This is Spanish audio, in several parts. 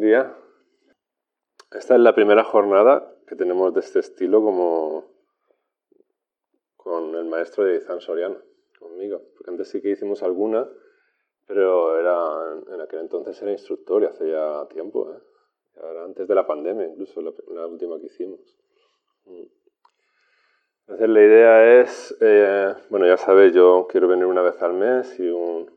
Día. Esta es la primera jornada que tenemos de este estilo como con el maestro de Izan Soriano, conmigo. Porque antes sí que hicimos alguna, pero era en aquel entonces era instructor y hace ya tiempo, ¿eh? Ahora, antes de la pandemia, incluso la, última que hicimos. Mm. Entonces la idea es, eh, bueno, ya sabéis, yo quiero venir una vez al mes y un,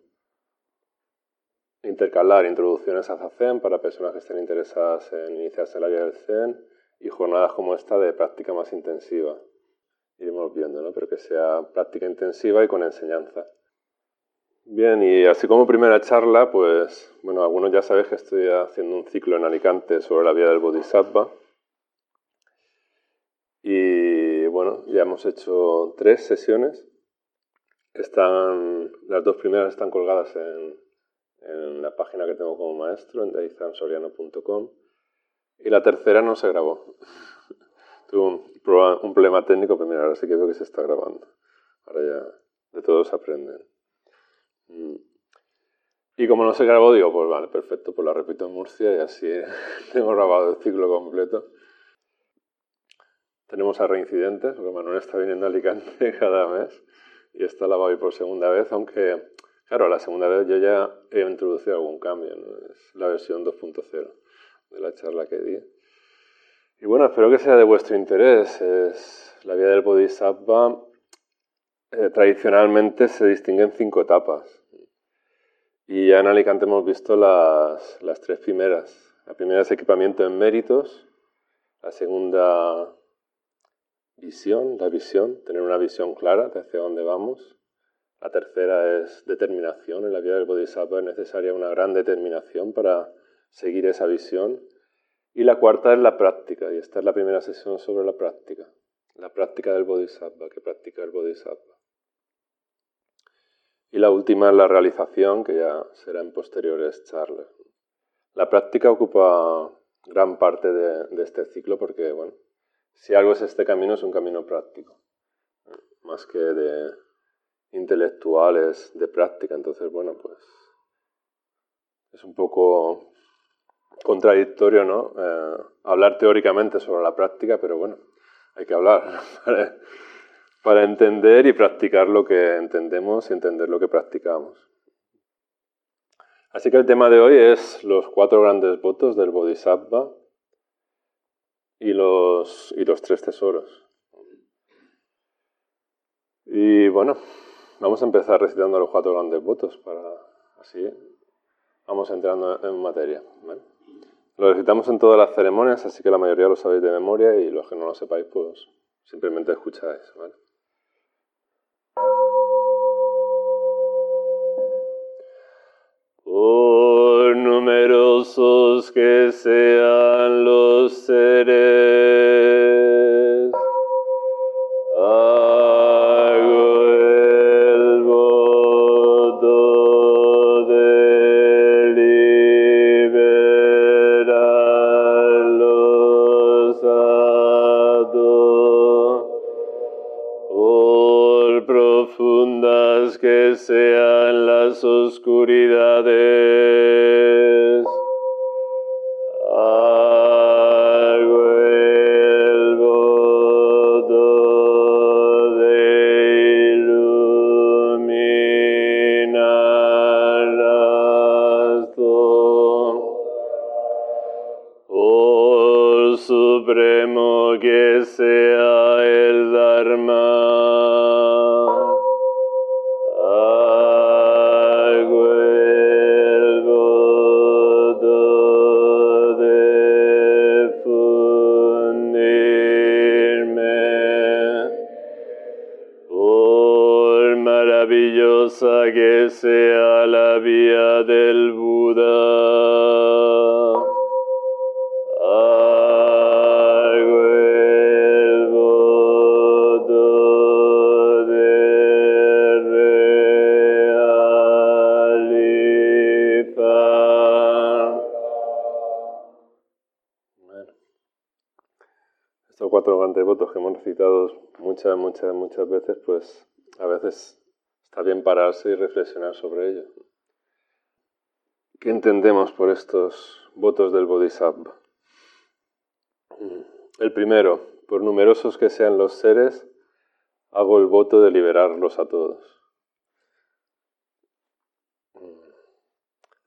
intercalar introducciones a Zen para personas que estén interesadas en iniciarse en la vida del Zen y jornadas como esta de práctica más intensiva. Iremos viendo, ¿no? Pero que sea práctica intensiva y con enseñanza. Bien, y así como primera charla, pues, bueno, algunos ya sabéis que estoy haciendo un ciclo en Alicante sobre la vida del Bodhisattva. Y bueno, ya hemos hecho tres sesiones. Están, las dos primeras están colgadas en, en la página que tengo como maestro, en deizansoriano.com. Y la tercera no se grabó. Tuve un, problema técnico, pero mira, ahora sí que veo que se está grabando. Ahora ya de todos aprenden. Mm. Y como no se grabó, digo, pues vale, perfecto, pues la repito en Murcia y así hemos grabado el ciclo completo. Tenemos a reincidentes, porque Manuel está viniendo a Alicante cada mes y esta la voy por segunda vez, aunque Claro, la segunda vez yo ya he introducido algún cambio, es la versión 2.0 de la charla que di. Y bueno, espero que sea de vuestro interés. Es la vida del Bodhisattva eh, tradicionalmente se distingue en cinco etapas. Y ya en Alicante hemos visto las, las tres primeras. La primera es equipamiento en méritos, la segunda visión, la visión, tener una visión clara de hacia dónde vamos. La tercera es determinación. En la vida del Bodhisattva es necesaria una gran determinación para seguir esa visión. Y la cuarta es la práctica, y esta es la primera sesión sobre la práctica. La práctica del Bodhisattva, que practica el Bodhisattva. Y la última es la realización, que ya será en posteriores charlas. La práctica ocupa gran parte de, de este ciclo porque, bueno, si algo es este camino, es un camino práctico, más que de, intelectuales de práctica. Entonces, bueno, pues es un poco contradictorio, ¿no? Eh, hablar teóricamente sobre la práctica, pero bueno, hay que hablar para, entender y practicar lo que entendemos y entender lo que practicamos. Así que el tema de hoy es los cuatro grandes votos del Bodhisattva y los, y los tres tesoros. Y bueno, Vamos a empezar recitando los cuatro grandes votos para así vamos entrando en materia. Lo recitamos en todas las ceremonias, así que la mayoría lo sabéis de memoria y los que no lo sepáis, pues simplemente escucháis. Por numerosos que sean los seres, sean las oscuridades. Recitado muchas, muchas, muchas veces, pues a veces Está bien pararse y reflexionar sobre ello. ¿Qué entendemos por estos votos del Bodhisattva. El primero, por numerosos que sean los seres, hago el voto de liberarlos a todos.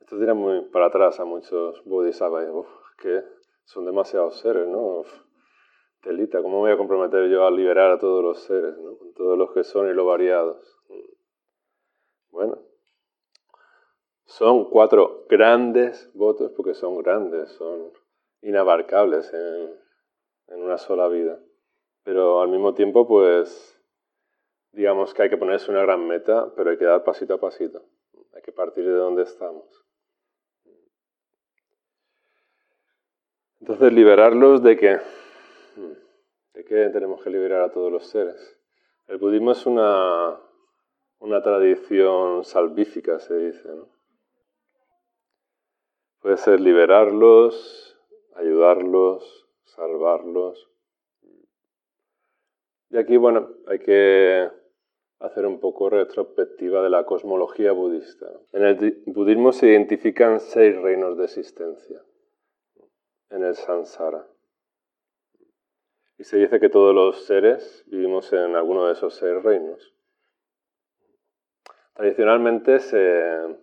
Esto tira muy para atrás a muchos bodhisattvas, que son demasiados seres, ¿no? Telita, ¿cómo voy a comprometer yo a liberar a todos los seres, todos los que son y lo variados? Bueno, son cuatro grandes votos, porque son grandes, son inabarcables en, en una sola vida. Pero al mismo tiempo, pues, digamos que hay que ponerse una gran meta, pero hay que dar pasito a pasito. Hay que partir de donde estamos. Entonces, liberarlos de qué? ¿De qué tenemos que liberar a todos los seres? El budismo es una, una tradición salvífica, se dice. Puede ser liberarlos, ayudarlos, salvarlos. Y aquí, bueno, hay que hacer un poco retrospectiva de la cosmología budista. En el budismo se identifican seis reinos de existencia en el samsara. Y se dice que todos los seres vivimos en alguno de esos seis reinos. Tradicionalmente se,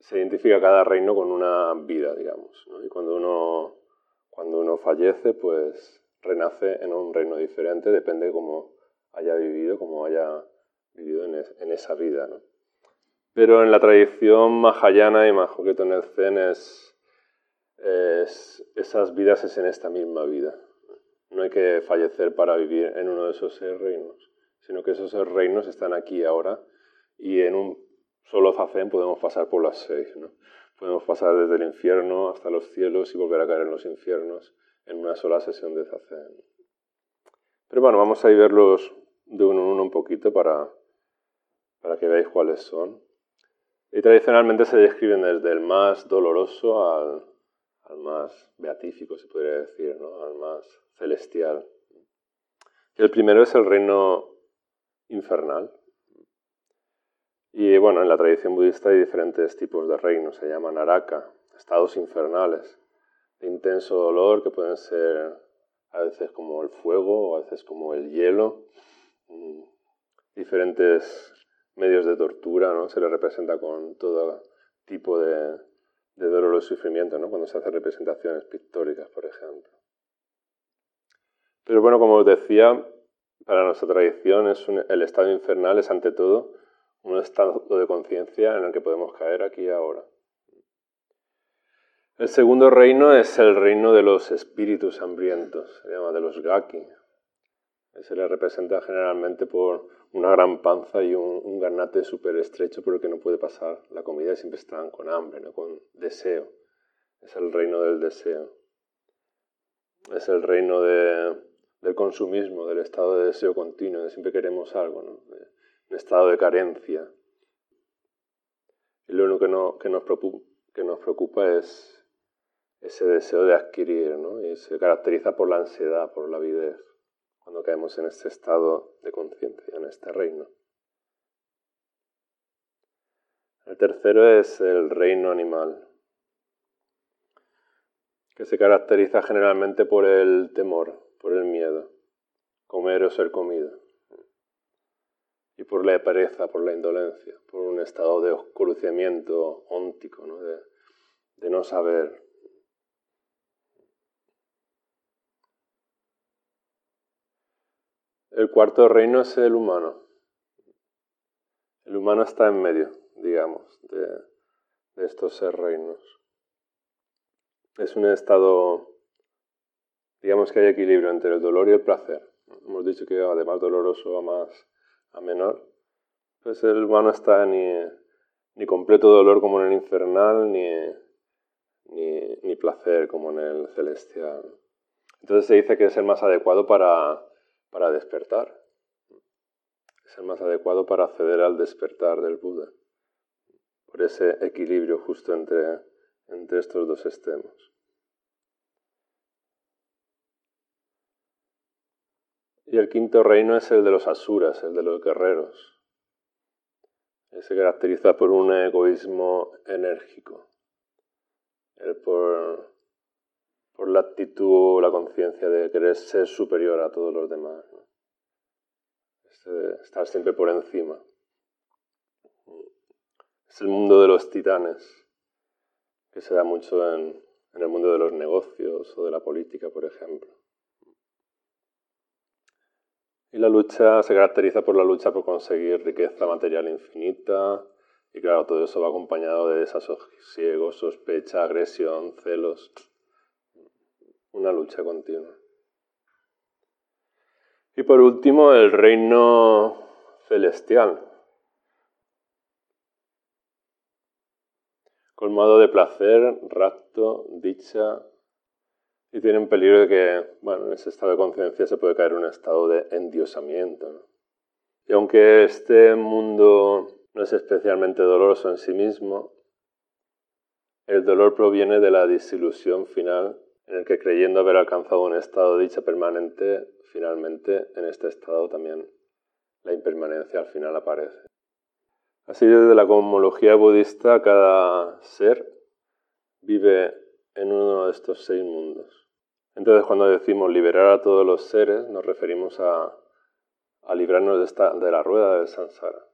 se identifica cada reino con una vida, digamos. Y cuando uno, cuando uno fallece, pues renace en un reino diferente, depende de cómo haya vivido, cómo haya vivido en, en esa vida. ¿no? Pero en la tradición mahayana y más en el zen es esas vidas es en esta misma vida. No hay que fallecer para vivir en uno de esos seis reinos, sino que esos seis reinos están aquí ahora y en un solo zazen podemos pasar por las seis. ¿no? Podemos pasar desde el infierno hasta los cielos y volver a caer en los infiernos en una sola sesión de zazen. Pero bueno, vamos a ir verlos de uno en uno un poquito para, para que veáis cuáles son. Y tradicionalmente se describen desde el más doloroso al, al más beatífico, se podría decir, ¿no? al más celestial. El primero es el reino infernal. Y bueno, en la tradición budista hay diferentes tipos de reinos, se llaman araka, estados infernales, de intenso dolor que pueden ser a veces como el fuego o a veces como el hielo, diferentes medios de tortura, ¿no? Se le representa con todo tipo de, de dolor o sufrimiento, ¿no? cuando se hacen representaciones pictóricas, por ejemplo. Pero bueno, como os decía, para nuestra tradición es el estado infernal es ante todo un estado de conciencia en el que podemos caer aquí y ahora. El segundo reino es el reino de los espíritus hambrientos, se llama de los gaki. Se le representa generalmente por una gran panza y un, un garnate súper estrecho por que no puede pasar la comida y siempre están con hambre, ¿no? con deseo. Es el reino del deseo. Es el reino del consumismo, del estado de deseo continuo, de siempre queremos algo, ¿no? un estado de carencia. Y lo único que, no, que, nos, preocupa, es ese deseo de adquirir, y se caracteriza por la ansiedad, por la avidez cuando caemos en este estado de conciencia, en este reino. El tercero es el reino animal, que se caracteriza generalmente por el temor, por el miedo, comer o ser comido, y por la pereza, por la indolencia, por un estado de oscurecimiento óntico, De, de no saber El cuarto reino es el humano. El humano está en medio, digamos, de, estos seis reinos. Es un estado, digamos que hay equilibrio entre el dolor y el placer. Hemos dicho que va de más doloroso a más a menor. Pues el humano está ni, ni completo dolor como en el infernal, ni, ni, ni placer como en el celestial. Entonces se dice que es el más adecuado para para despertar. Es el más adecuado para acceder al despertar del Buda, por ese equilibrio justo entre, entre estos dos extremos. El quinto reino es el de los asuras, el de los guerreros. Se caracteriza por un egoísmo enérgico, por, por la actitud o la conciencia de querer ser superior a todos los demás. Este, estar siempre por encima. Es el mundo de los titanes, que se da mucho en el mundo de los negocios o de la política, por ejemplo. Y la lucha se caracteriza por la lucha por conseguir riqueza material infinita, y claro, todo eso va acompañado de desasosiego, sospecha, agresión, celos. Una lucha continua. Y por último, el reino celestial, colmado de placer, rapto, dicha, y tienen peligro de que, bueno, en ese estado de conciencia se puede caer en un estado de endiosamiento. Y aunque este mundo no es especialmente doloroso en sí mismo, el dolor proviene de la disilusión final en el que creyendo haber alcanzado un estado de dicha permanente, finalmente en este estado también la impermanencia al final aparece. Así desde la cosmología budista cada ser vive en uno de estos seis mundos. Entonces cuando decimos liberar a todos los seres nos referimos a, librarnos de, esta, de la rueda del samsara,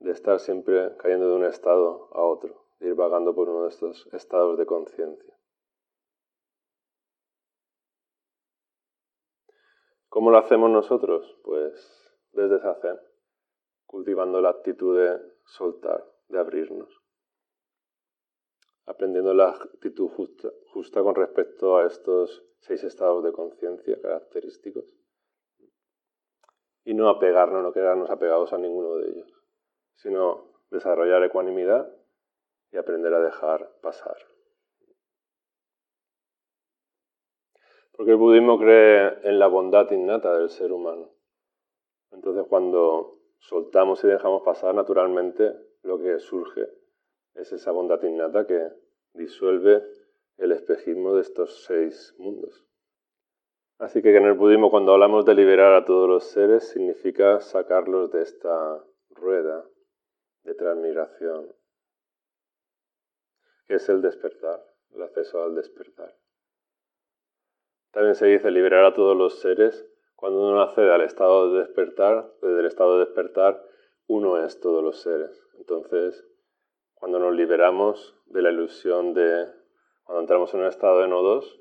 de estar siempre cayendo de un estado a otro, de ir vagando por uno de estos estados de conciencia. ¿Cómo lo hacemos nosotros? Pues desde Zazen, cultivando la actitud de soltar, de abrirnos. Aprendiendo la actitud justa, con respecto a estos seis estados de conciencia característicos. Y no apegarnos, no quedarnos apegados a ninguno de ellos, sino desarrollar ecuanimidad y aprender a dejar pasar. Porque el budismo cree en la bondad innata del ser humano. Entonces cuando soltamos y dejamos pasar naturalmente, lo que surge es esa bondad innata que disuelve el espejismo de estos seis mundos. Así que en el budismo cuando hablamos de liberar a todos los seres significa sacarlos de esta rueda de transmigración, que es el despertar, el acceso al despertar. También se dice liberar a todos los seres cuando uno accede al estado de despertar, desde el estado de despertar, uno es todos los seres. Entonces, cuando nos liberamos de la ilusión de, cuando entramos en un estado de nodos,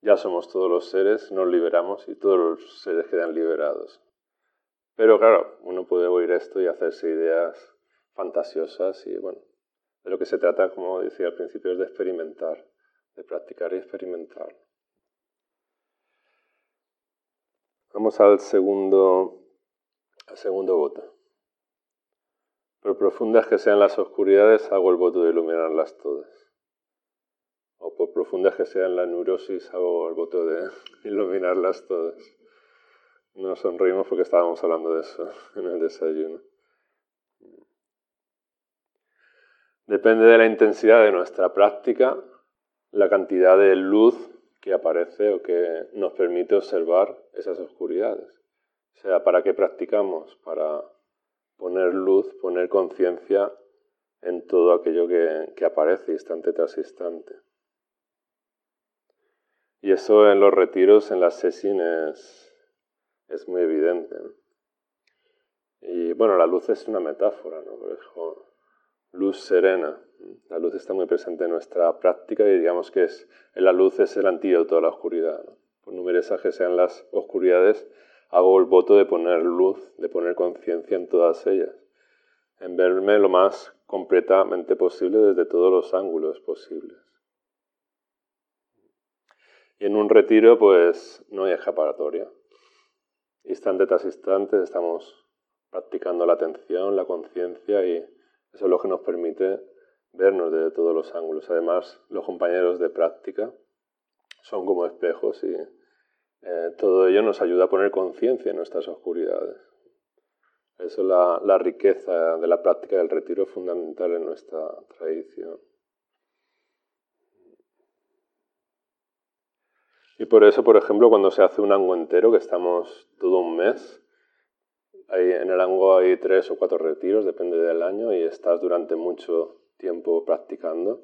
ya somos todos los seres, nos liberamos y todos los seres quedan liberados. Pero claro, uno puede oír esto y hacerse ideas fantasiosas y bueno, de lo que se trata, como decía al principio, es de experimentar, de practicar y experimentar. Vamos al segundo, al segundo voto. Por profundas que sean las oscuridades, hago el voto de iluminarlas todas. O por profundas que sean la neurosis, hago el voto de iluminarlas todas. Nos sonreímos porque estábamos hablando de eso en el desayuno. Depende de la intensidad de nuestra práctica, la cantidad de luz que aparece o que nos permite observar esas oscuridades. O sea, ¿para qué practicamos? Para poner luz, poner conciencia en todo aquello que, aparece instante tras instante. Y eso en los retiros, en las sesiones, es muy evidente. Y bueno, la luz es una metáfora, ¿no? luz serena. La luz está muy presente en nuestra práctica y digamos que es, la luz es el antídoto a la oscuridad. Por numerosas que sean las oscuridades, hago el voto de poner luz, de poner conciencia en todas ellas, en verme lo más completamente posible desde todos los ángulos posibles. Y en un retiro, pues no hay escapatoria. Instante tras instante estamos practicando la atención, la conciencia y eso es lo que nos permite vernos desde todos los ángulos. Además, los compañeros de práctica son como espejos y eh, todo ello nos ayuda a poner conciencia en nuestras oscuridades. Eso es la, la, riqueza de la práctica del retiro fundamental en nuestra tradición. Y por eso, por ejemplo, cuando se hace un ango entero, que estamos todo un mes, en el Ango hay tres o cuatro retiros, depende del año, y estás durante mucho tiempo practicando.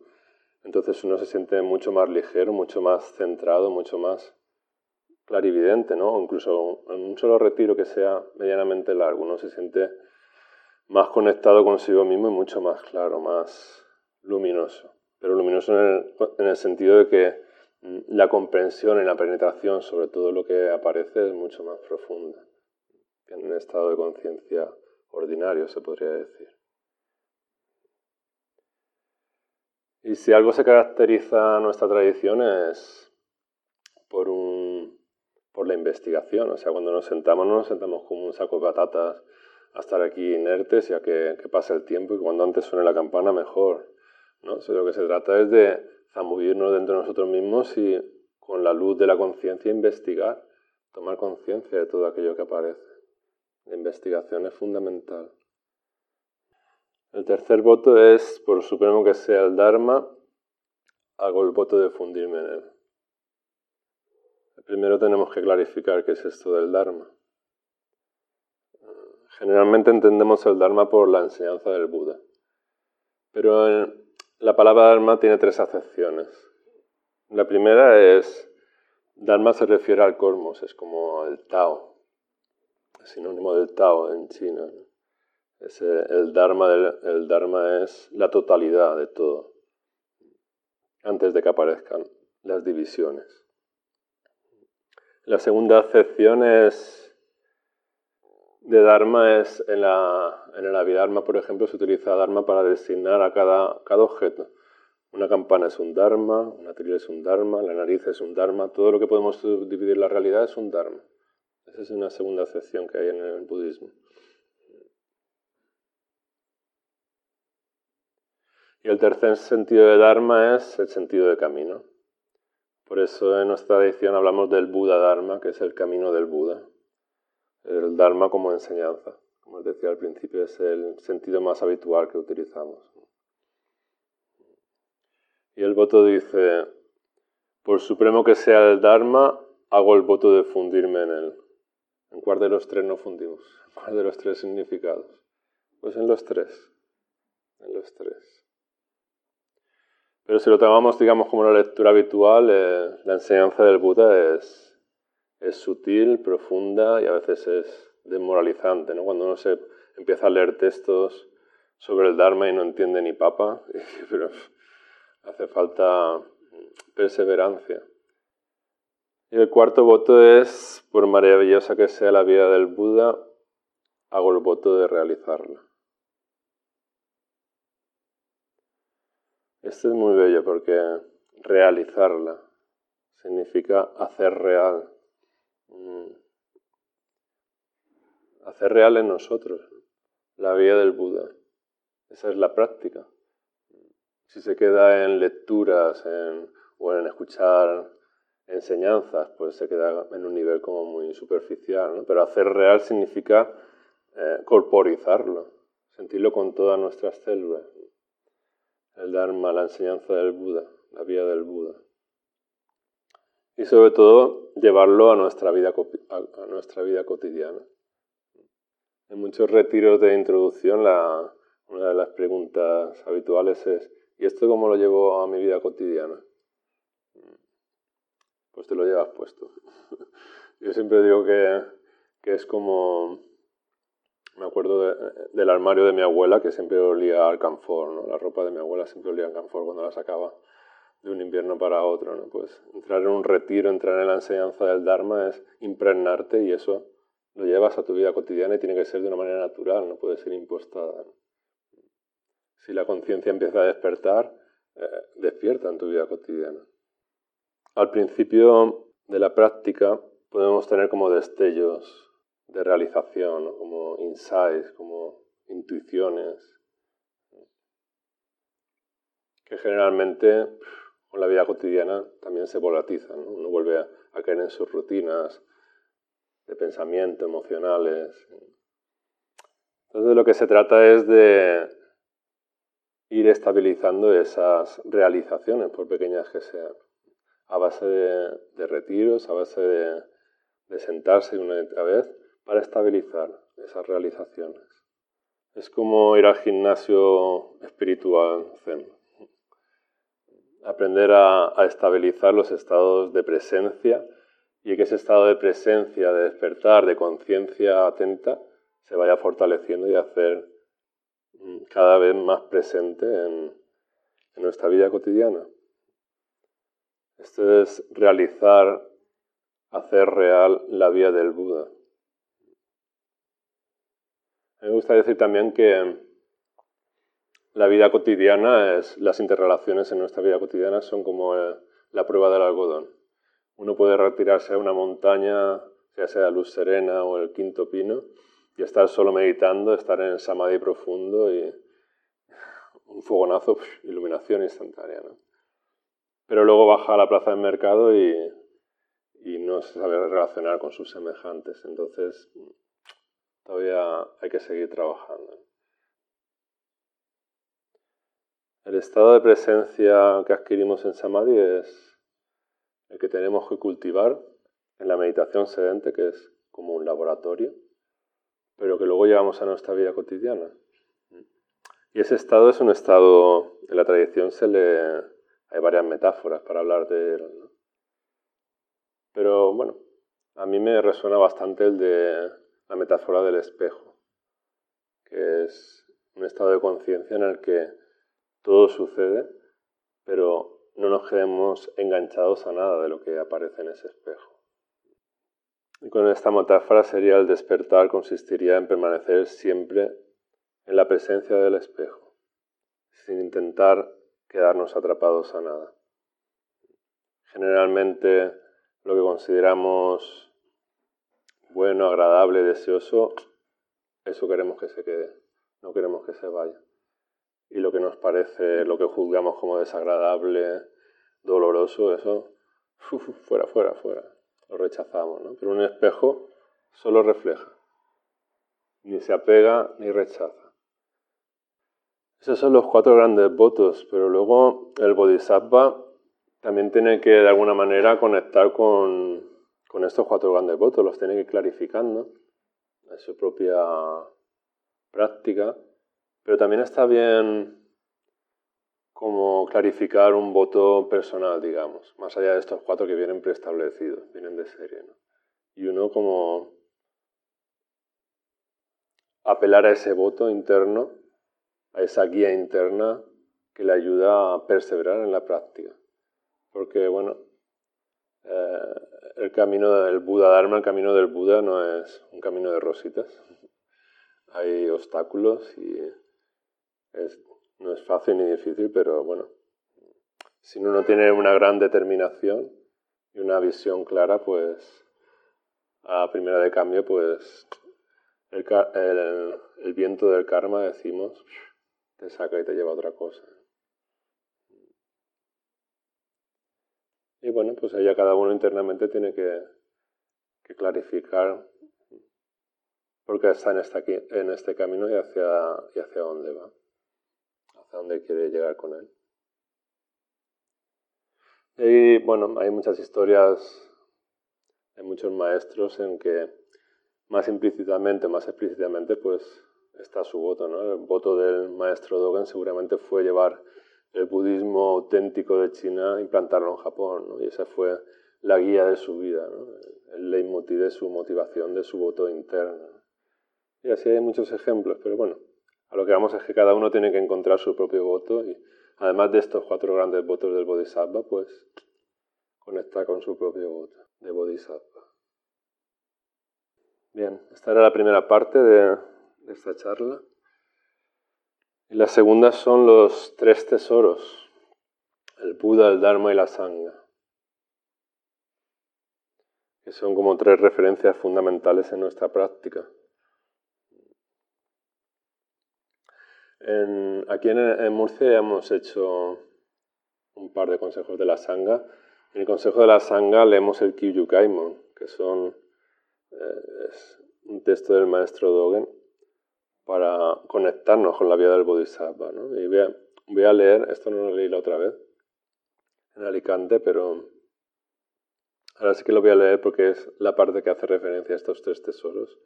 Entonces uno se siente mucho más ligero, mucho más centrado, mucho más clarividente, ¿no? incluso en un solo retiro que sea medianamente largo, uno se siente más conectado consigo mismo y mucho más claro, más luminoso. Pero luminoso en el, sentido de que mm, la comprensión y la penetración sobre todo lo que aparece es mucho más profunda que en un estado de conciencia ordinario, se podría decir. Y si algo se caracteriza nuestra tradición es por un por la investigación. O sea, cuando nos sentamos no nos sentamos como un saco de patatas a estar aquí inertes y a que, pase el tiempo y cuando antes suene la campana mejor. ¿no? O lo que se trata es de zambullirnos dentro de nosotros mismos y con la luz de la conciencia investigar, tomar conciencia de todo aquello que aparece. La investigación es fundamental. El tercer voto es, por supremo que sea el Dharma, hago el voto de fundirme en él. Primero tenemos que clarificar qué es esto del Dharma. Generalmente entendemos el Dharma por la enseñanza del Buda, pero la palabra Dharma tiene tres acepciones. La primera es, Dharma se refiere al cosmos, es como el Tao, es sinónimo del Tao en China. el, el Dharma es la totalidad de todo, antes de que aparezcan las divisiones. La segunda acepción es de Dharma es en, la, en el Abhidharma, por ejemplo, se utiliza Dharma para designar a cada, objeto. Una campana es un Dharma, una trilla es un Dharma, la nariz es un Dharma, todo lo que podemos dividir la realidad es un Dharma. Esa es una segunda acepción que hay en el budismo. Y el tercer sentido de Dharma es el sentido de camino. Por eso en nuestra edición hablamos del Buda Dharma, que es el camino del Buda. El Dharma como enseñanza. Como os decía al principio, es el sentido más habitual que utilizamos. Y el voto dice, por supremo que sea el Dharma, hago el voto de fundirme en él. ¿En cuál de los tres no fundimos? ¿En cuál de los tres significados? Pues en los tres. En los tres. Pero si lo tomamos, digamos, como una lectura habitual, eh, la enseñanza del Buda es, es sutil, profunda y a veces es desmoralizante. ¿no? Cuando uno se empieza a leer textos sobre el Dharma y no entiende ni papa, pero hace falta perseverancia. Y el cuarto voto es, por maravillosa que sea la vida del Buda, hago el voto de realizarla. Esto es muy bello porque realizarla significa hacer real. Mm. Hacer real en nosotros la vida del Buda. Esa es la práctica. Si se queda en lecturas o en escuchar enseñanzas, pues se queda en un nivel como muy superficial. Pero hacer real significa eh, corporizarlo, sentirlo con todas nuestras células el Dharma, la enseñanza del Buda, la vida del Buda. Y sobre todo llevarlo a nuestra vida, a nuestra vida cotidiana. En muchos retiros de introducción, una de las preguntas habituales es, ¿y esto cómo lo llevo a mi vida cotidiana? Pues te lo llevas puesto. Yo siempre digo que, que es como me acuerdo del armario de mi abuela que siempre olía al canfor, ¿no? La ropa de mi abuela siempre olía al canfor cuando la sacaba de un invierno para otro. Pues entrar en un retiro, entrar en la enseñanza del Dharma es impregnarte y eso lo llevas a tu vida cotidiana y tiene que ser de una manera natural, no puede ser impostada. Si la conciencia empieza a despertar, eh, despierta en tu vida cotidiana. Al principio de la práctica podemos tener como destellos de realización, como insights, como intuiciones, que generalmente con la vida cotidiana también se volatizan. Uno vuelve a, caer en sus rutinas de pensamiento, emocionales. Entonces de lo que se trata es de ir estabilizando esas realizaciones, por pequeñas que sean, a base de, retiros, a base de, de sentarse una y otra vez para estabilizar esas realizaciones. Es como ir al gimnasio espiritual zen. aprender a, estabilizar los estados de presencia y que ese estado de presencia, de despertar, de conciencia atenta, se vaya fortaleciendo y hacer mm, cada vez más presente en, en nuestra vida cotidiana. Esto es realizar, hacer real la vía del Buda. Me gusta decir también que la vida cotidiana las interrelaciones en nuestra vida cotidiana son como eh, la prueba del algodón. Uno puede retirarse a una montaña, ya sea luz serena o el quinto pino, y estar solo meditando, estar en samadhi profundo y un fogonazo, iluminación instantánea. Pero luego baja a la plaza del mercado y, y no se sabe relacionar con sus semejantes. Entonces, todavía hay que seguir trabajando. El estado de presencia que adquirimos en Samadhi es el que tenemos que cultivar en la meditación sedente, que es como un laboratorio, pero que luego llevamos a nuestra vida cotidiana. Y ese estado es un estado, en la tradición se le, hay varias metáforas para hablar de él. Pero bueno, a mí me resuena bastante el de la metáfora del espejo, que es un estado de conciencia en el que todo sucede, pero no nos quedemos enganchados a nada de lo que aparece en ese espejo. Y con esta metáfora sería el despertar consistiría en permanecer siempre en la presencia del espejo, sin intentar quedarnos atrapados a nada. Generalmente lo que consideramos bueno, agradable, deseoso, eso queremos que se quede, no queremos que se vaya y lo que nos parece, lo que juzgamos como desagradable, doloroso, eso, fuera, fuera, fuera, lo rechazamos, ¿no? Pero un espejo solo refleja, ni se apega ni rechaza. Esos son los cuatro grandes votos, pero luego el Bodhisattva también tiene que de alguna manera conectar con, con estos cuatro grandes votos, los tiene que ir clarificando en su propia práctica pero también está bien como clarificar un voto personal, digamos, más allá de estos cuatro que vienen preestablecidos, vienen de serie. ¿no? Y uno como apelar a ese voto interno, a esa guía interna que le ayuda a perseverar en la práctica. Porque, bueno, eh, el camino del Buda Dharma, el camino del Buda no es un camino de rositas. Hay obstáculos y no es fácil ni difícil, pero bueno, si uno no tiene una gran determinación y una visión clara, pues a primera de cambio, pues el, el, viento del karma, decimos, te saca y te lleva a otra cosa. Y bueno, pues ya cada uno internamente tiene que, que clarificar por qué está en, esta, en este camino y hacia, y hacia dónde va a dónde quiere llegar con él. Y bueno, hay muchas historias de muchos maestros en que más implícitamente, más explícitamente, pues está su voto. ¿no? El voto del maestro Dogen seguramente fue llevar el budismo auténtico de China, implantarlo en Japón, y esa fue la guía de su vida, ¿no? el leitmotiv de su motivación, de su voto interno. Y así hay muchos ejemplos, pero bueno, a lo que vamos es que cada uno tiene que encontrar su propio voto y además de estos cuatro grandes votos del Bodhisattva, pues conecta con su propio voto de Bodhisattva. Bien, esta era la primera parte de esta charla. Y la segunda son los tres tesoros, el Buda, el Dharma y la Sangha, que son como tres referencias fundamentales en nuestra práctica. aquí en, Murcia hemos hecho un par de consejos de la Sangha. En el consejo de la Sangha leemos el Kaimon, que son, eh, es un texto del maestro Dogen para conectarnos con la vida del Bodhisattva. Y voy a, leer, esto no lo leí la otra vez, en Alicante, pero ahora sí que lo voy a leer porque es la parte que hace referencia a estos tres tesoros.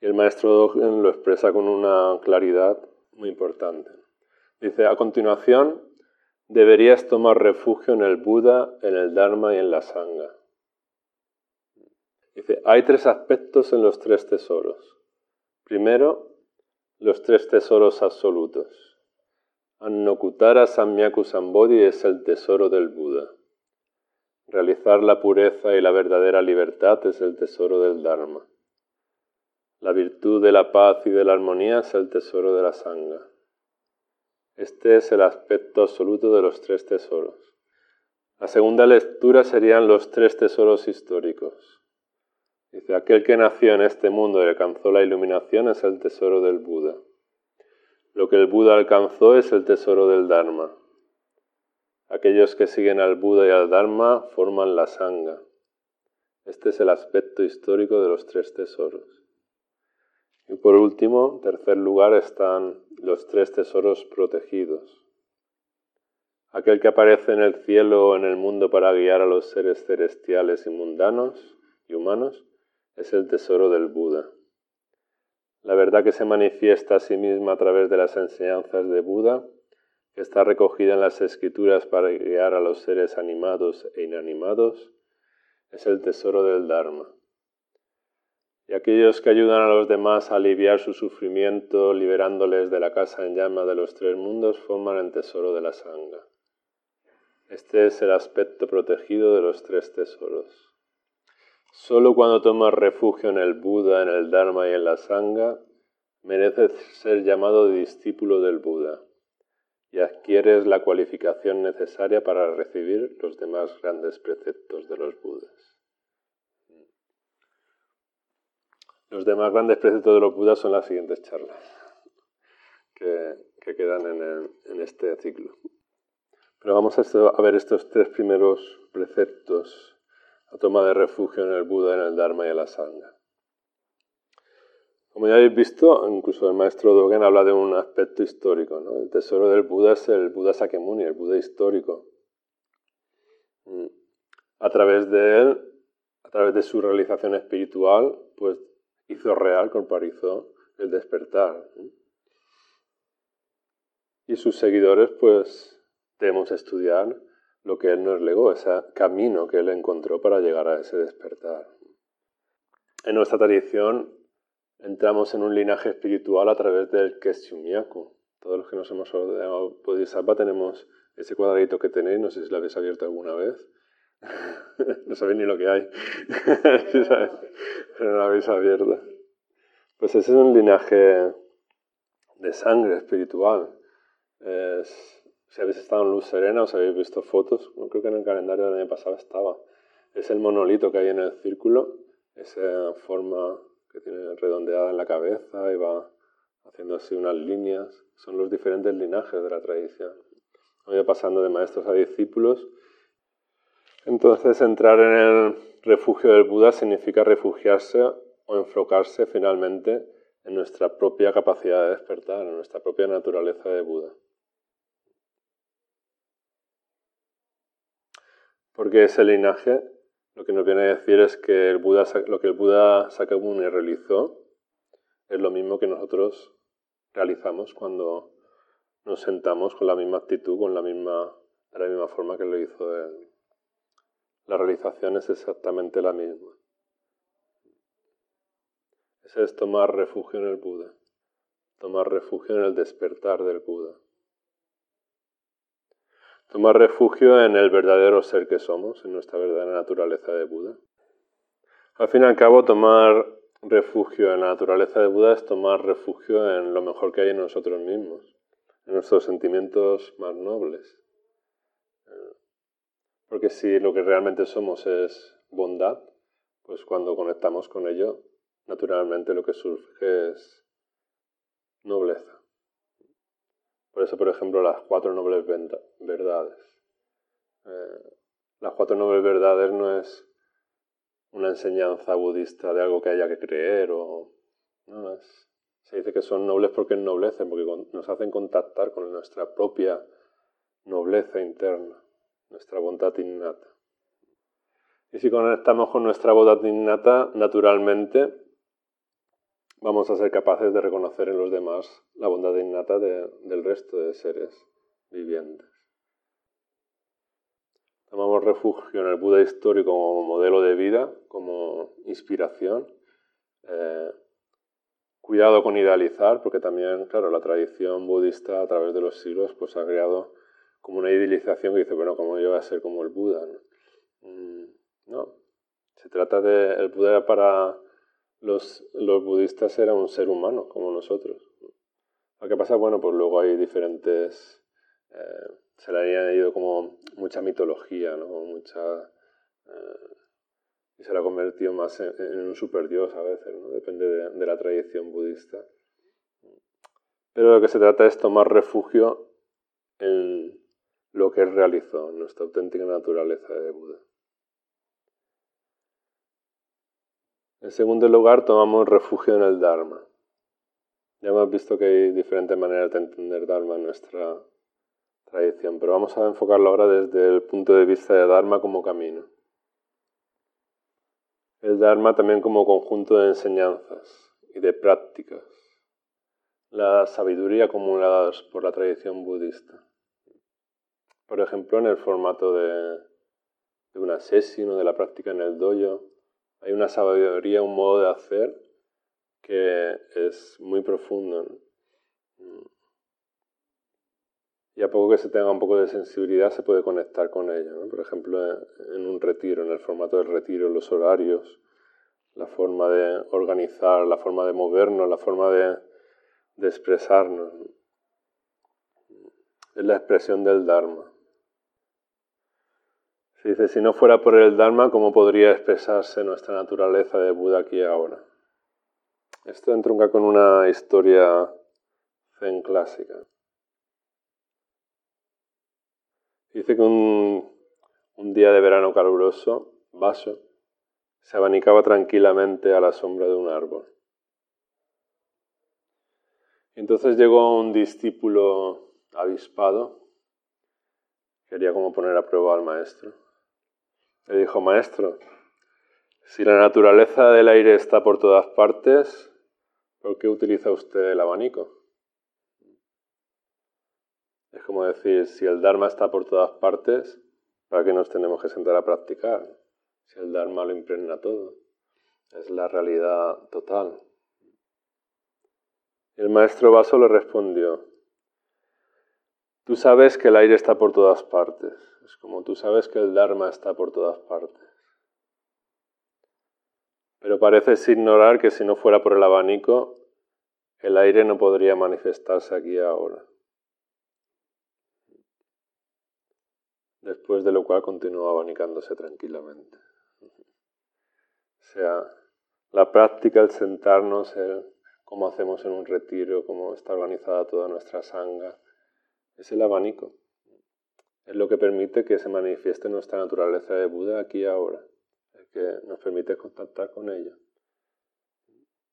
Y el maestro lo expresa con una claridad muy importante. Dice, a continuación, deberías tomar refugio en el Buda, en el Dharma y en la Sangha. Dice, hay tres aspectos en los tres tesoros. Primero, los tres tesoros absolutos. Annokutara Samyaku Sambodhi es el tesoro del Buda. Realizar la pureza y la verdadera libertad es el tesoro del Dharma. La virtud de la paz y de la armonía es el tesoro de la Sangha. Este es el aspecto absoluto de los tres tesoros. La segunda lectura serían los tres tesoros históricos. Dice, aquel que nació en este mundo y alcanzó la iluminación es el tesoro del Buda. Lo que el Buda alcanzó es el tesoro del Dharma. Aquellos que siguen al Buda y al Dharma forman la Sangha. Este es el aspecto histórico de los tres tesoros. Y por último, en tercer lugar, están los tres tesoros protegidos. Aquel que aparece en el cielo o en el mundo para guiar a los seres celestiales y mundanos y humanos es el tesoro del Buda. La verdad que se manifiesta a sí misma a través de las enseñanzas de Buda, que está recogida en las escrituras para guiar a los seres animados e inanimados, es el tesoro del Dharma. Y aquellos que ayudan a los demás a aliviar su sufrimiento, liberándoles de la casa en llama de los tres mundos, forman el tesoro de la sangha. Este es el aspecto protegido de los tres tesoros. Solo cuando tomas refugio en el Buda, en el Dharma y en la sangha, mereces ser llamado discípulo del Buda y adquieres la cualificación necesaria para recibir los demás grandes preceptos de los Budas. Los demás grandes preceptos de los Budas son las siguientes charlas que, quedan en, este ciclo. Pero vamos a, ver estos tres primeros preceptos a toma de refugio en el Buda, en el Dharma y en la Sangha. Como ya habéis visto, incluso el maestro Dogen habla de un aspecto histórico. El tesoro del Buda es el Buda Sakyamuni, el Buda histórico. Mm. A través de él, a través de su realización espiritual, pues hizo real, corporizó el despertar. Y sus seguidores, pues, debemos estudiar lo que él nos legó, ese camino que él encontró para llegar a ese despertar. En nuestra tradición entramos en un linaje espiritual a través del Kesyumyaku. Todos los que nos hemos ordenado Bodhisattva tenemos ese cuadradito que tenéis, no sé si lo habéis abierto alguna vez. no sabéis ni lo que hay. Pero no lo habéis abierto. Pues ese es un linaje de sangre espiritual. Si habéis estado en Luz Serena, os habéis visto fotos, creo que en el calendario del año pasado estaba. Es el monolito que hay en el círculo, esa forma que tiene redondeada en la cabeza y va haciendo así unas líneas. Son los diferentes linajes de la tradición. Voy pasando de maestros a discípulos entonces, entrar en el refugio del Buda significa refugiarse o enfocarse finalmente en nuestra propia capacidad de despertar, en nuestra propia naturaleza de Buda. Porque ese linaje lo que nos viene a decir es que el Buda, lo que el Buda Sakyamuni realizó es lo mismo que nosotros realizamos cuando nos sentamos con la misma actitud, con la misma, de la misma forma que lo hizo él la realización es exactamente la misma. Ese es tomar refugio en el Buda, tomar refugio en el despertar del Buda. Tomar refugio en el verdadero ser que somos, en nuestra verdadera naturaleza de Buda. Al fin y al cabo, tomar refugio en la naturaleza de Buda es tomar refugio en lo mejor que hay en nosotros mismos, en nuestros sentimientos más nobles, porque si lo que realmente somos es bondad, pues cuando conectamos con ello, naturalmente lo que surge es nobleza. Por eso, por ejemplo, las cuatro nobles verdades. Eh, las cuatro nobles verdades no es una enseñanza budista de algo que haya que creer o... No, es, se dice que son nobles porque ennoblecen, porque nos hacen contactar con nuestra propia nobleza interna nuestra bondad innata. Y si conectamos con nuestra bondad innata, naturalmente vamos a ser capaces de reconocer en los demás la bondad innata del resto de seres vivientes. Tomamos refugio en el Buda histórico como modelo de vida, como inspiración. Eh, cuidado con idealizar, porque también, claro, la tradición budista a través de los siglos pues, ha creado como una idealización que dice, bueno, ¿cómo yo voy a ser como el Buda? No, mm, se trata de, el Buda para los, los budistas era un ser humano, como nosotros. Lo que pasa, bueno, pues luego hay diferentes, eh, se le han añadido como mucha mitología, ¿no? Mucha... Eh, y se la ha convertido más en, un superdios a veces, depende de, la tradición budista. Pero lo que se trata es tomar refugio en lo que él realizó, en nuestra auténtica naturaleza de Buda. En segundo lugar, tomamos refugio en el Dharma. Ya hemos visto que hay diferentes maneras de entender Dharma en nuestra tradición, pero vamos a enfocarlo ahora desde el punto de vista de Dharma como camino el Dharma también como conjunto de enseñanzas y de prácticas, la sabiduría acumulada por la tradición budista. Por ejemplo, en el formato de, una sesión o de la práctica en el dojo, hay una sabiduría, un modo de hacer que es muy profundo. Y a poco que se tenga un poco de sensibilidad se puede conectar con ella. Por ejemplo, en un retiro, en el formato del retiro, los horarios, la forma de organizar, la forma de movernos, la forma de, de expresarnos. Es la expresión del Dharma. Se dice, si no fuera por el Dharma, ¿cómo podría expresarse nuestra naturaleza de Buda aquí y ahora? Esto entronca con una historia zen clásica. Dice que un, día de verano caluroso, Vaso se abanicaba tranquilamente a la sombra de un árbol. Entonces llegó un discípulo avispado, quería como poner a prueba al maestro. Le dijo, maestro, si la naturaleza del aire está por todas partes, ¿por qué utiliza usted el abanico? Como decir, si el Dharma está por todas partes, ¿para qué nos tenemos que sentar a practicar? Si el Dharma lo impregna todo, es la realidad total. El maestro Vaso le respondió, tú sabes que el aire está por todas partes, es como tú sabes que el Dharma está por todas partes. Pero pareces ignorar que si no fuera por el abanico, el aire no podría manifestarse aquí ahora. Después de lo cual continuó abanicándose tranquilamente. O sea, la práctica, el sentarnos, el cómo hacemos en un retiro, cómo está organizada toda nuestra sanga, es el abanico. Es lo que permite que se manifieste nuestra naturaleza de Buda aquí y ahora, es que nos permite contactar con ella.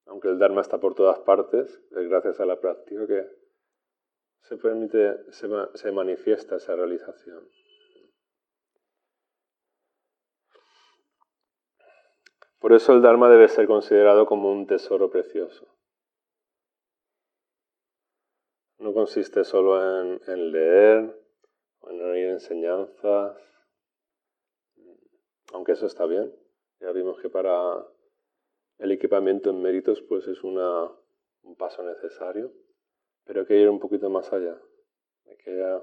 Aunque el Dharma está por todas partes, es gracias a la práctica que se permite, se manifiesta esa realización. Por eso el Dharma debe ser considerado como un tesoro precioso. No consiste solo en, leer en oír enseñanzas, aunque eso está bien. Ya vimos que para el equipamiento en méritos pues es un paso necesario, pero hay que ir un poquito más allá. Hay que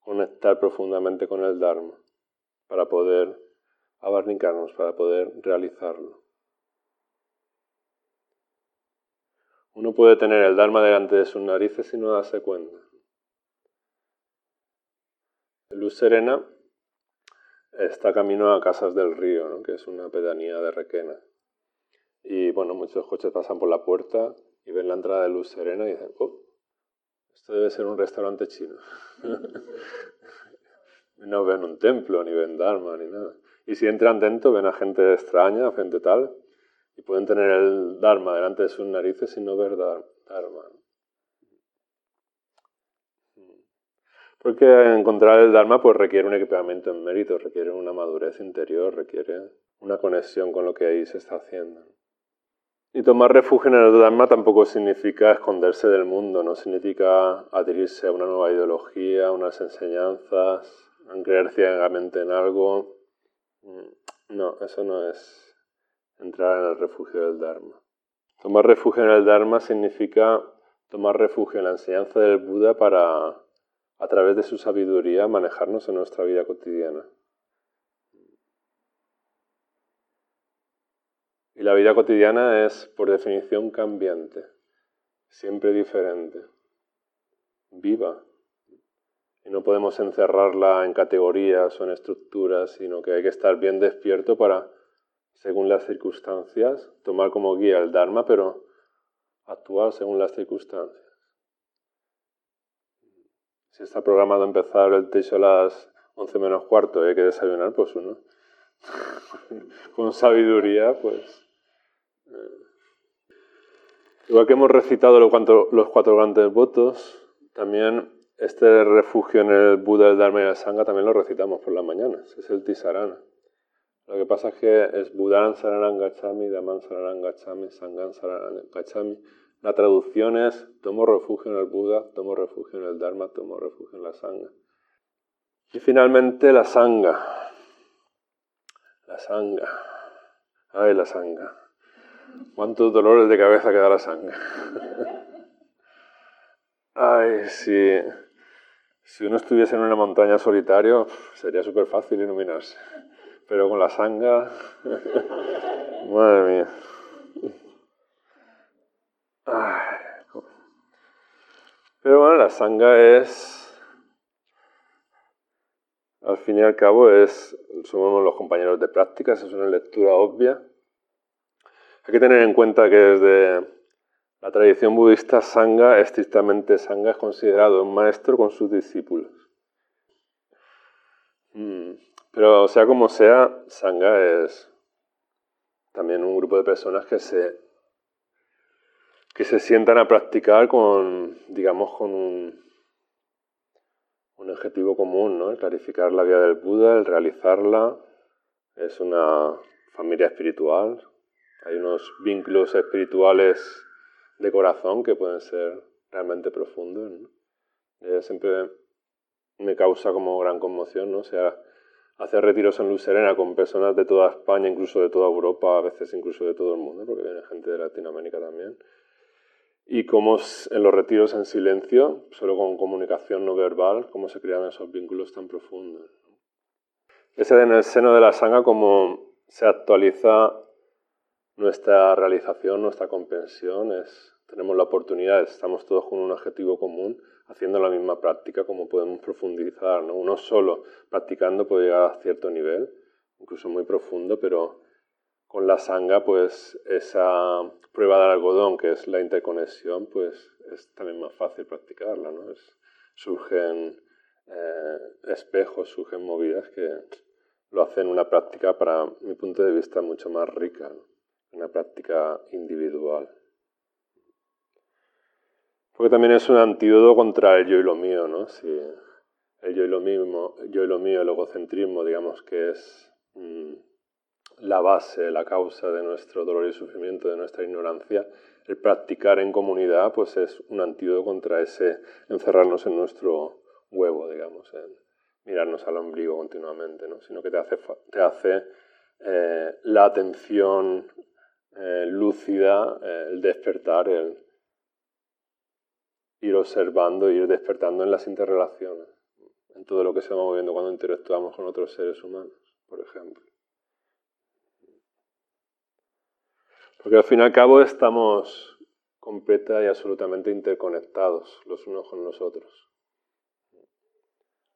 conectar profundamente con el Dharma para poder abarnicarnos para poder realizarlo. Uno puede tener el Dharma delante de sus narices y no darse cuenta. Luz Serena está camino a Casas del Río, que es una pedanía de Requena. Y bueno, muchos coches pasan por la puerta y ven la entrada de Luz Serena y dicen, oh, esto debe ser un restaurante chino. no ven un templo, ni ven Dharma, ni nada. Y si entran dentro, ven a gente extraña, gente tal, y pueden tener el Dharma delante de sus narices y no ver Dharma. Porque encontrar el Dharma pues, requiere un equipamiento en mérito, requiere una madurez interior, requiere una conexión con lo que ahí se está haciendo. Y tomar refugio en el Dharma tampoco significa esconderse del mundo, no significa adherirse a una nueva ideología, unas enseñanzas, en creer ciegamente en algo. Mm, no, eso no es entrar en el refugio del Dharma. Tomar refugio en el Dharma significa tomar refugio en la enseñanza del Buda para, a través de su sabiduría, manejarnos en nuestra vida cotidiana. Y la vida cotidiana es, por definición, cambiante, siempre diferente, viva. Y no podemos encerrarla en categorías o en estructuras, sino que hay que estar bien despierto para, según las circunstancias, tomar como guía el Dharma, pero actuar según las circunstancias. Si está programado empezar el techo a las 11 menos cuarto y hay que desayunar, pues uno, con sabiduría, pues Igual que hemos recitado los cuatro grandes votos, también este refugio en el Buda, el Dharma y la Sangha también lo recitamos por las mañanas. Es el Tisarana. Lo que pasa es que es Budan Saranan Gachami, Dhaman Saranan Gachami, Sanghan Saranan Gachami. La traducción es tomo refugio en el Buda, tomo refugio en el Dharma, tomo refugio en la Sangha. Y finalmente la Sangha. La Sangha. Ay, la Sangha. ¿Cuántos dolores de cabeza queda la sangre? Ay, si, si uno estuviese en una montaña solitario, sería súper fácil iluminarse. Pero con la sanga, madre mía. Pero bueno, la sanga es, al fin y al cabo, es, somos los compañeros de práctica, es una lectura obvia. Hay que tener en cuenta que desde la tradición budista Sangha, estrictamente Sangha es considerado un maestro con sus discípulos. Mm, pero sea como sea, Sangha es también un grupo de personas que se, que se sientan a practicar con, digamos, con un, un objetivo común, ¿no? El clarificar la vida del Buda, el realizarla. Es una familia espiritual, hay unos vínculos espirituales de corazón que pueden ser realmente profundos. siempre me causa como gran conmoción, ¿no? O sea, hacer retiros en Luz Serena con personas de toda España, incluso de toda Europa, a veces incluso de todo el mundo, porque viene gente de Latinoamérica también. Y cómo en los retiros en silencio, solo con comunicación no verbal, cómo se crean esos vínculos tan profundos. Ese en el seno de la sangha, como se actualiza nuestra realización, nuestra comprensión es, tenemos la oportunidad, estamos todos con un objetivo común, haciendo la misma práctica, como podemos profundizar. ¿no? Uno solo practicando puede llegar a cierto nivel, incluso muy profundo, pero con la sanga, pues esa prueba del algodón, que es la interconexión, pues es también más fácil practicarla. ¿no? surgen eh, espejos, surgen movidas que lo hacen una práctica, para mi punto de vista, mucho más rica una práctica individual. Porque también es un antídoto contra el yo y lo mío, ¿no? Si el yo y lo mismo, yo y lo mío, el egocentrismo, digamos que es mm, la base, la causa de nuestro dolor y sufrimiento, de nuestra ignorancia, el practicar en comunidad, pues es un antídoto contra ese encerrarnos en nuestro huevo, digamos, en mirarnos al ombligo continuamente, ¿no? Sino que te hace, te hace eh, la atención eh, lúcida, eh, el despertar, el ir observando, ir despertando en las interrelaciones, en todo lo que se va moviendo cuando interactuamos con otros seres humanos, por ejemplo. Porque al fin y al cabo estamos completa y absolutamente interconectados los unos con los otros.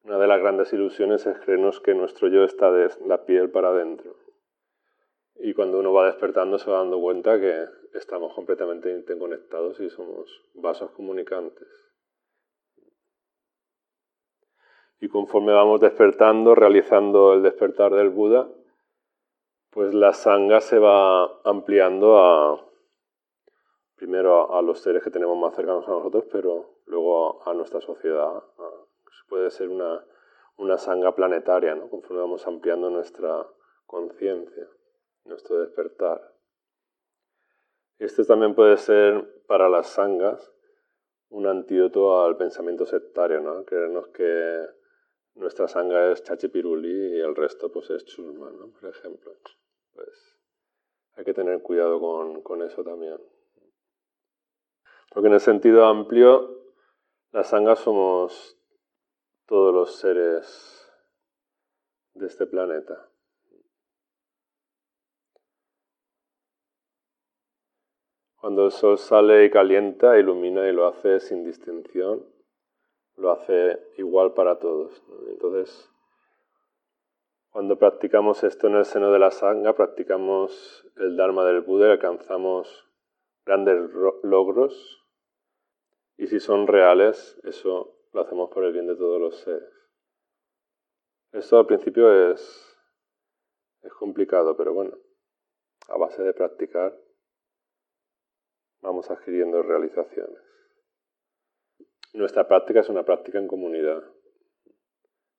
Una de las grandes ilusiones es creernos que nuestro yo está de la piel para adentro. Y cuando uno va despertando se va dando cuenta que estamos completamente interconectados y somos vasos comunicantes. Y conforme vamos despertando, realizando el despertar del Buda, pues la sangha se va ampliando a, primero a, los seres que tenemos más cercanos a nosotros, pero luego a, nuestra sociedad. puede ser una, una planetaria, ¿no? conforme vamos ampliando nuestra conciencia nuestro despertar. Este también puede ser para las sangas un antídoto al pensamiento sectario, ¿no? Creernos que nuestra sanga es chachipiruli y el resto pues es chusma, ¿no? por ejemplo. Pues hay que tener cuidado con, con eso también. Porque en el sentido amplio, la sanga somos todos los seres de este planeta. Cuando el sol sale y calienta, ilumina y lo hace sin distinción, lo hace igual para todos. Entonces, cuando practicamos esto en el seno de la sangha, practicamos el Dharma del Buda y alcanzamos grandes logros. Y si son reales, eso lo hacemos por el bien de todos los seres. Esto al principio es, es complicado, pero bueno, a base de practicar vamos adquiriendo realizaciones. Nuestra práctica es una práctica en comunidad,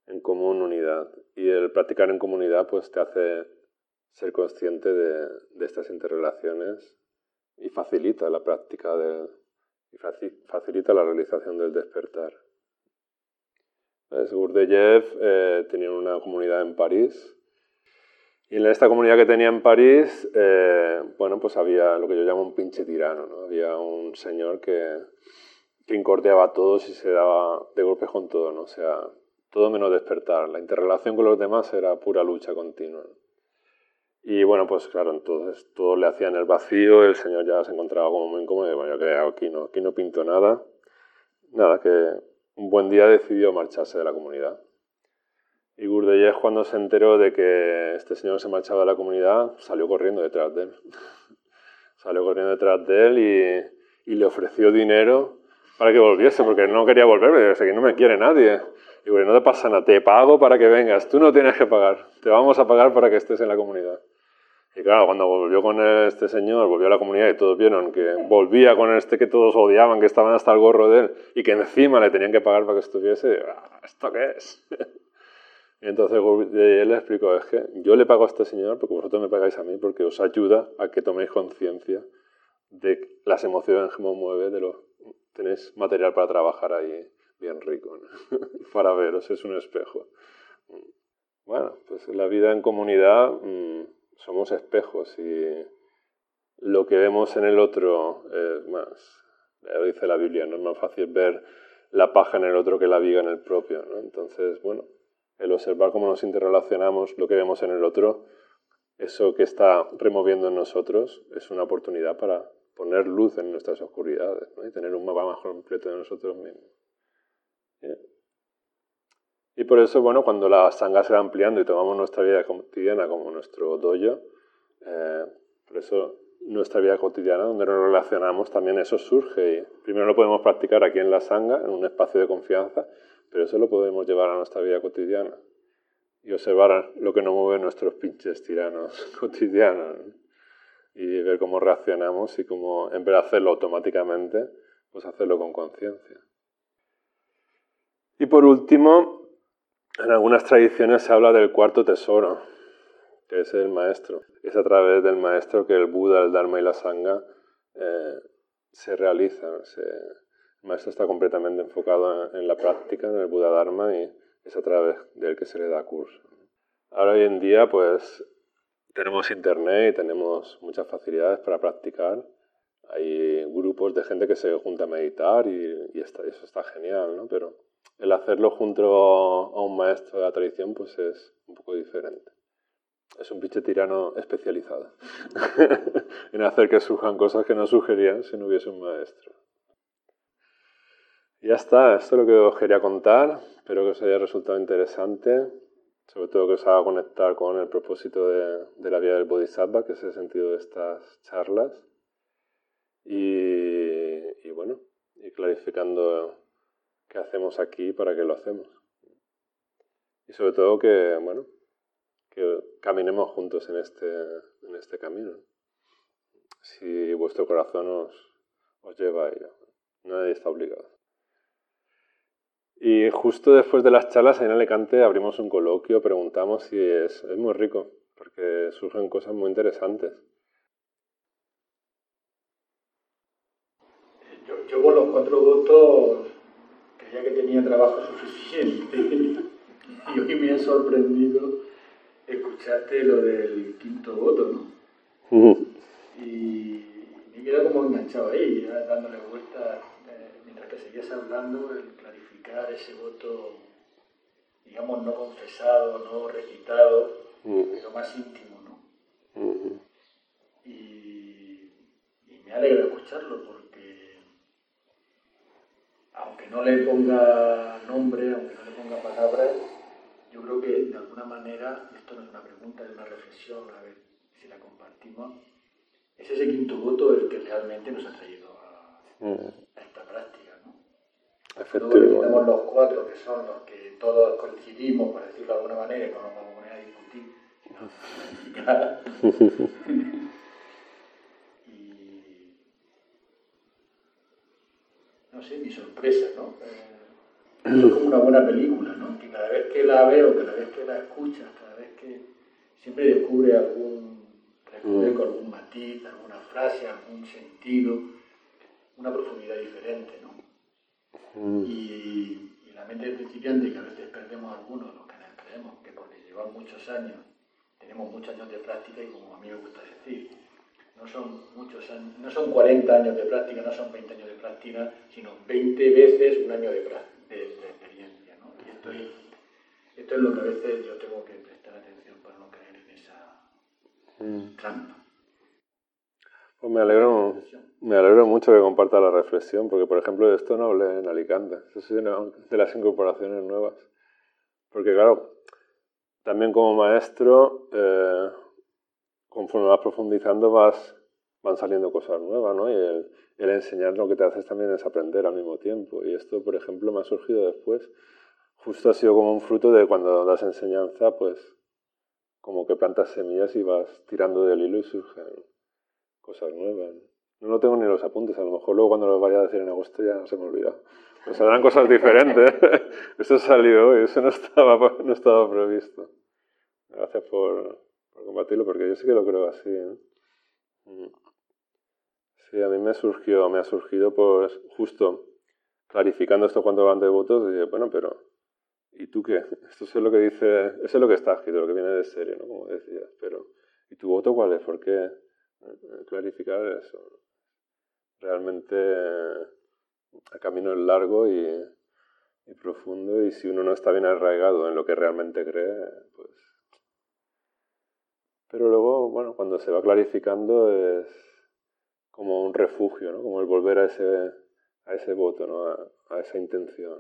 en común unidad. Y el practicar en comunidad pues te hace ser consciente de, de estas interrelaciones y facilita la práctica de, y facilita la realización del despertar. Gurdjieff eh, tenía una comunidad en París y en esta comunidad que tenía en París, eh, bueno, pues había lo que yo llamo un pinche tirano, ¿no? Había un señor que, que incordiaba a todos y se daba de golpes con todo, ¿no? O sea, todo menos despertar. La interrelación con los demás era pura lucha continua. Y bueno, pues claro, entonces todos le hacían el vacío, el señor ya se encontraba como muy incómodo, y bueno, yo creo aquí no, aquí no pinto nada. Nada, que un buen día decidió marcharse de la comunidad. Y Gurdjieff cuando se enteró de que este señor se marchaba de la comunidad, salió corriendo detrás de él. salió corriendo detrás de él y, le ofreció dinero para que volviese, porque no quería volver, porque aquí no me quiere nadie. Y bueno, no te pasa nada, te pago para que vengas, tú no tienes que pagar, te vamos a pagar para que estés en la comunidad. Y claro, cuando volvió con este señor, volvió a la comunidad y todos vieron que volvía con este que todos odiaban, que estaban hasta el gorro de él y que encima le tenían que pagar para que estuviese, ah, ¿esto qué es? entonces él le explicó, es que yo le pago a este señor porque vosotros me pagáis a mí porque os ayuda a que toméis conciencia de las emociones que me mueve, de lo tenéis material para trabajar ahí bien rico, para veros, es un espejo. Bueno, pues la vida en comunidad... Mm, somos espejos y lo que vemos en el otro es más, lo dice la Biblia, no es más fácil ver la paja en el otro que la viga en el propio. Entonces, bueno, el observar cómo nos interrelacionamos, lo que vemos en el otro, eso que está removiendo en nosotros, es una oportunidad para poner luz en nuestras oscuridades y tener un mapa más completo de nosotros mismos. Y por eso, bueno, cuando la sangha se va ampliando y tomamos nuestra vida cotidiana como nuestro doyo, eh, por eso nuestra vida cotidiana, donde nos relacionamos, también eso surge. Y primero lo podemos practicar aquí en la sangha, en un espacio de confianza, pero eso lo podemos llevar a nuestra vida cotidiana y observar lo que nos mueve nuestros pinches tiranos cotidianos y ver cómo reaccionamos y cómo, en vez de hacerlo automáticamente, pues hacerlo con conciencia. Y por último, en algunas tradiciones se habla del cuarto tesoro, que es el maestro. Es a través del maestro que el Buda, el Dharma y la Sangha eh, se realizan. El maestro está completamente enfocado en, la práctica, en el Buda Dharma, y es a través de él que se le da curso. Ahora hoy en día, pues tenemos internet y tenemos muchas facilidades para practicar. Hay grupos de gente que se junta a meditar y, y eso está genial, ¿no? Pero el hacerlo junto a un maestro de la tradición pues es un poco diferente. Es un pinche tirano especializado en hacer que surjan cosas que no sugerían si no hubiese un maestro. Ya está, esto es lo que os quería contar. Espero que os haya resultado interesante, sobre todo que os haga conectar con el propósito de, de la vida del Bodhisattva, que es el sentido de estas charlas. Y, y bueno, y clarificando qué hacemos aquí, para qué lo hacemos. Y sobre todo que, bueno, que caminemos juntos en este, en este camino. Si vuestro corazón os, os lleva a ello, nadie está obligado. Y justo después de las charlas en Alicante abrimos un coloquio, preguntamos y es, es muy rico, porque surgen cosas muy interesantes. Yo, yo con los cuatro votos que tenía trabajo suficiente. Y hoy me ha sorprendido escucharte lo del quinto voto, ¿no? Y me he quedado como enganchado ahí, dándole vueltas, eh, mientras que seguías hablando, el ese voto, digamos, no confesado, no recitado, pero más íntimo, ¿no? y, y me alegra escucharlo porque, aunque no le ponga nombre, aunque no le ponga palabras, yo creo que de alguna manera, esto no es una pregunta, es una reflexión, a ver si la compartimos, es ese quinto voto el que realmente nos ha traído a, esta práctica. Efectivamente. tenemos los cuatro que son los que todos coincidimos, por decirlo de alguna manera, y no nos vamos a poner a discutir. y no sé, mi sorpresa, ¿no? Eh, es como una buena película, ¿no? Que cada vez que la veo, cada vez que la escuchas, cada vez que siempre descubre algún, descubre algún matiz, alguna frase, algún sentido, una profundidad diferente, ¿no? Mm. Y, la mente principiante, que a veces perdemos algunos, los que nos creemos que porque llevamos muchos años, tenemos muchos años de práctica y como a mí me gusta decir, no son muchos años, no son 40 años de práctica, no son 20 años de práctica, sino 20 veces un año de práctica de, experiencia. ¿no? Y esto es, esto es lo que a veces yo tengo que prestar atención para no caer en esa mm. trampa. Pues me alegro, me alegro mucho que comparta la reflexión, porque por ejemplo de esto no hablé en Alicante, eso es de las incorporaciones nuevas. Porque claro, también como maestro, eh, conforme vas profundizando vas, van saliendo cosas nuevas, ¿no? Y el, el enseñar lo que te haces también es aprender al mismo tiempo. Y esto, por ejemplo, me ha surgido después. Justo ha sido como un fruto de cuando das enseñanza, pues como que plantas semillas y vas tirando del hilo y surgen No lo tengo ni los apuntes, a lo mejor luego cuando lo vaya a decir en agosto ya no se me olvida. Pues saldrán cosas diferentes. Esto ha salido hoy, eso no estaba, no estaba previsto. Gracias por, por compartirlo, porque yo sí que lo creo así. ¿eh? Sí, a mí me surgió, me ha surgido pues justo clarificando esto cuando van de votos, y bueno, pero ¿y tú qué? Esto es lo que dice, eso es lo que está escrito, lo que viene de serie, ¿no? Como decías, pero ¿y tu voto cuál es? ¿Por qué clarificar eso? Realmente el camino es largo y, y profundo y si uno no está bien arraigado en lo que realmente cree, pues... Pero luego, bueno, cuando se va clarificando es como un refugio, ¿no? como el volver a ese, a ese voto, ¿no? a, a esa intención.